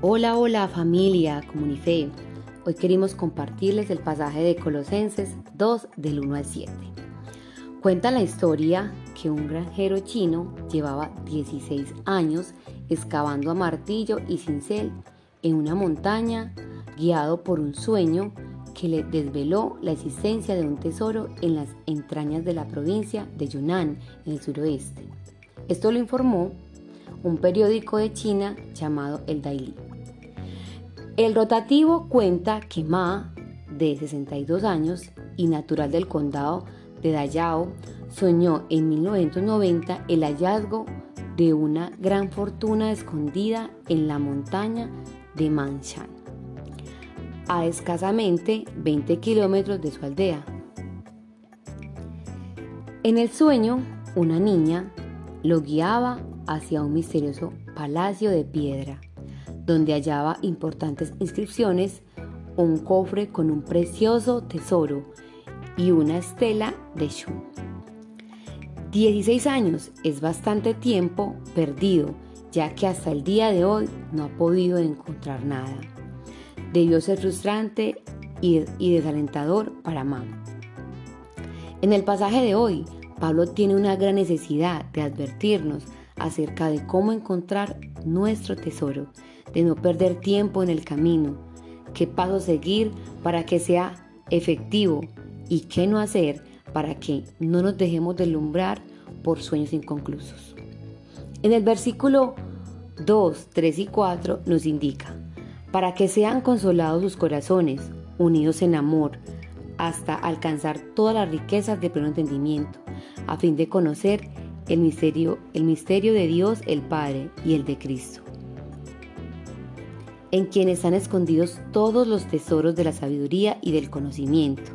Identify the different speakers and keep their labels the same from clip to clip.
Speaker 1: Hola, hola familia Comunife. Hoy queremos compartirles el pasaje de Colosenses 2 del 1 al 7. Cuenta la historia que un granjero chino llevaba 16 años excavando a martillo y cincel en una montaña guiado por un sueño que le desveló la existencia de un tesoro en las entrañas de la provincia de Yunnan, en el suroeste. Esto lo informó un periódico de China llamado El Daily. El rotativo cuenta que Ma, de 62 años y natural del condado de Dayao, soñó en 1990 el hallazgo de una gran fortuna escondida en la montaña de Manshan, a escasamente 20 kilómetros de su aldea. En el sueño, una niña lo guiaba hacia un misterioso palacio de piedra donde hallaba importantes inscripciones, un cofre con un precioso tesoro y una estela de Shun. 16 años es bastante tiempo perdido, ya que hasta el día de hoy no ha podido encontrar nada. Debió ser frustrante y, desalentador para Mam. En el pasaje de hoy, Pablo tiene una gran necesidad de advertirnos acerca de cómo encontrar nuestro tesoro, de no perder tiempo en el camino, qué paso seguir para que sea efectivo y qué no hacer para que no nos dejemos deslumbrar por sueños inconclusos. En el versículo 2, 3 y 4 nos indica, para que sean consolados sus corazones, unidos en amor, hasta alcanzar todas las riquezas de pleno entendimiento, a fin de conocer el misterio, el misterio de Dios el Padre y el de Cristo, en quien están escondidos todos los tesoros de la sabiduría y del conocimiento.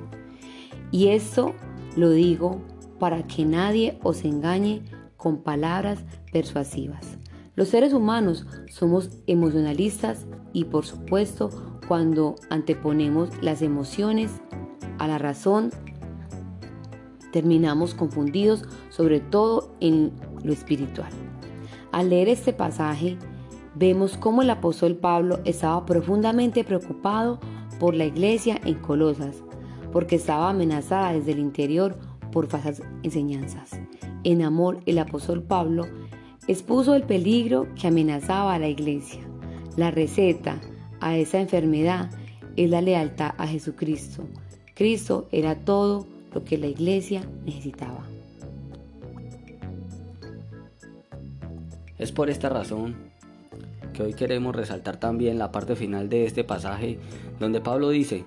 Speaker 1: Y esto lo digo para que nadie os engañe con palabras persuasivas. Los seres humanos somos emocionalistas y por supuesto cuando anteponemos las emociones a la razón terminamos confundidos, sobre todo en lo espiritual. Al leer este pasaje, vemos cómo el apóstol Pablo estaba profundamente preocupado por la iglesia en Colosas, porque estaba amenazada desde el interior por falsas enseñanzas. En amor, el apóstol Pablo expuso el peligro que amenazaba a la iglesia. La receta a esa enfermedad es la lealtad a Jesucristo. Cristo era todo lo que la iglesia necesitaba.
Speaker 2: Es por esta razón que hoy queremos resaltar también la parte final de este pasaje donde Pablo dice,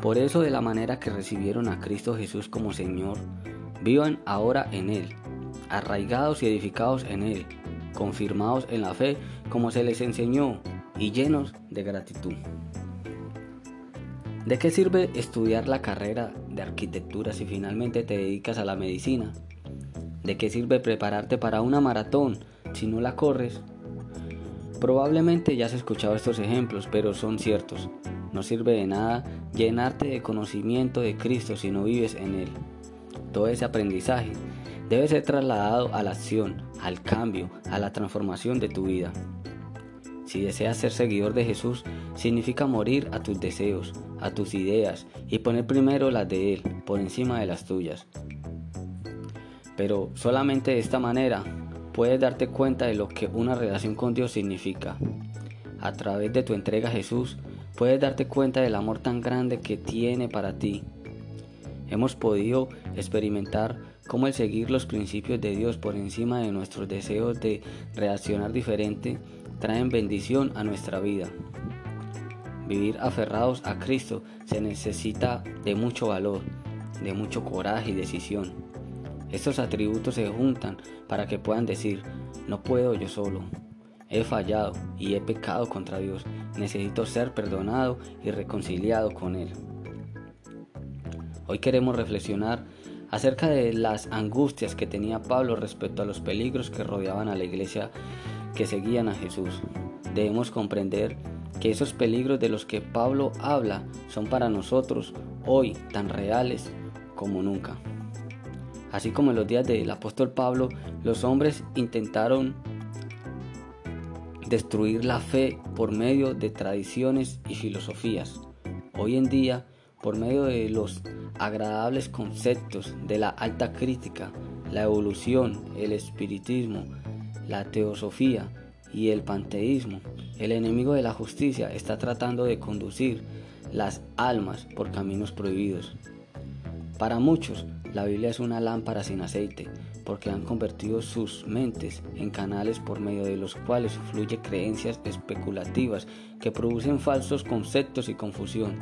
Speaker 2: por eso de la manera que recibieron a Cristo Jesús como Señor, vivan ahora en Él, arraigados y edificados en Él, confirmados en la fe como se les enseñó y llenos de gratitud. ¿De qué sirve estudiar la carrera de arquitectura si finalmente te dedicas a la medicina? ¿De qué sirve prepararte para una maratón si no la corres? Probablemente ya has escuchado estos ejemplos, pero son ciertos. No sirve de nada llenarte de conocimiento de Cristo si no vives en Él. Todo ese aprendizaje debe ser trasladado a la acción, al cambio, a la transformación de tu vida. Si deseas ser seguidor de Jesús, significa morir a tus deseos, a tus ideas y poner primero las de Él por encima de las tuyas. Pero solamente de esta manera puedes darte cuenta de lo que una relación con Dios significa. A través de tu entrega a Jesús, puedes darte cuenta del amor tan grande que tiene para ti. Hemos podido experimentar cómo el seguir los principios de Dios por encima de nuestros deseos de reaccionar diferente traen bendición a nuestra vida. Vivir aferrados a Cristo se necesita de mucho valor, de mucho coraje y decisión. Estos atributos se juntan para que puedan decir, no puedo yo solo, he fallado y he pecado contra Dios, necesito ser perdonado y reconciliado con Él. Hoy queremos reflexionar acerca de las angustias que tenía Pablo respecto a los peligros que rodeaban a la iglesia que seguían a Jesús. Debemos comprender que esos peligros de los que Pablo habla son para nosotros hoy tan reales como nunca. Así como en los días del apóstol Pablo, los hombres intentaron destruir la fe por medio de tradiciones y filosofías. Hoy en día, por medio de los agradables conceptos de la alta crítica, la evolución, el espiritismo, la teosofía y el panteísmo, el enemigo de la justicia está tratando de conducir las almas por caminos prohibidos. Para muchos, la Biblia es una lámpara sin aceite, porque han convertido sus mentes en canales por medio de los cuales fluye creencias especulativas que producen falsos conceptos y confusión.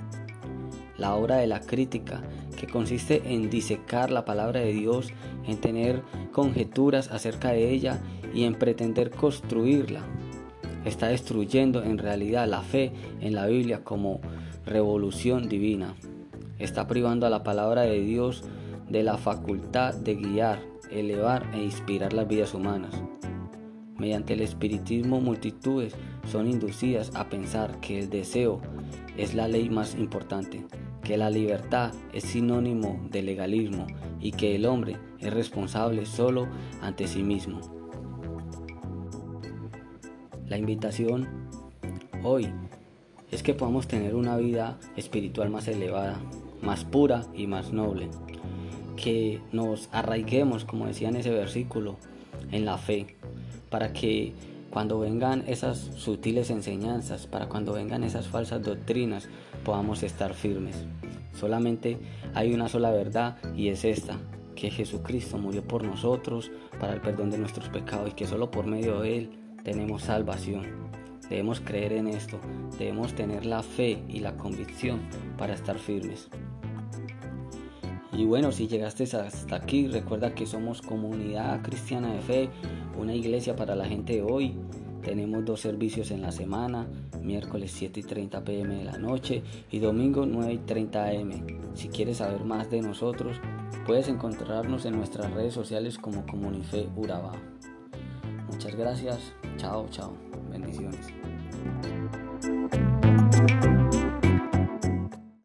Speaker 2: La obra de la crítica, que consiste en disecar la palabra de Dios, en tener conjeturas acerca de ella y en pretender construirla, está destruyendo en realidad la fe en la Biblia como revolución divina. Está privando a la palabra de Dios de la facultad de guiar, elevar e inspirar las vidas humanas. Mediante el espiritismo multitudes son inducidas a pensar que el deseo es la ley más importante, que la libertad es sinónimo de legalismo y que el hombre es responsable solo ante sí mismo. La invitación hoy es que podamos tener una vida espiritual más elevada, más pura y más noble. Que nos arraiguemos, como decía en ese versículo, en la fe, para que cuando vengan esas sutiles enseñanzas, para cuando vengan esas falsas doctrinas, podamos estar firmes. Solamente hay una sola verdad y es esta, que Jesucristo murió por nosotros para el perdón de nuestros pecados y que solo por medio de Él tenemos salvación. Debemos creer en esto, debemos tener la fe y la convicción para estar firmes. Y bueno, si llegaste hasta aquí, recuerda que somos comunidad cristiana de fe, una iglesia para la gente de hoy. Tenemos dos servicios en la semana, miércoles 7 y 30 pm de la noche y domingo 9 y 30 am. Si quieres saber más de nosotros, puedes encontrarnos en nuestras redes sociales como Comunife Urabá. Muchas gracias, chao, chao, bendiciones.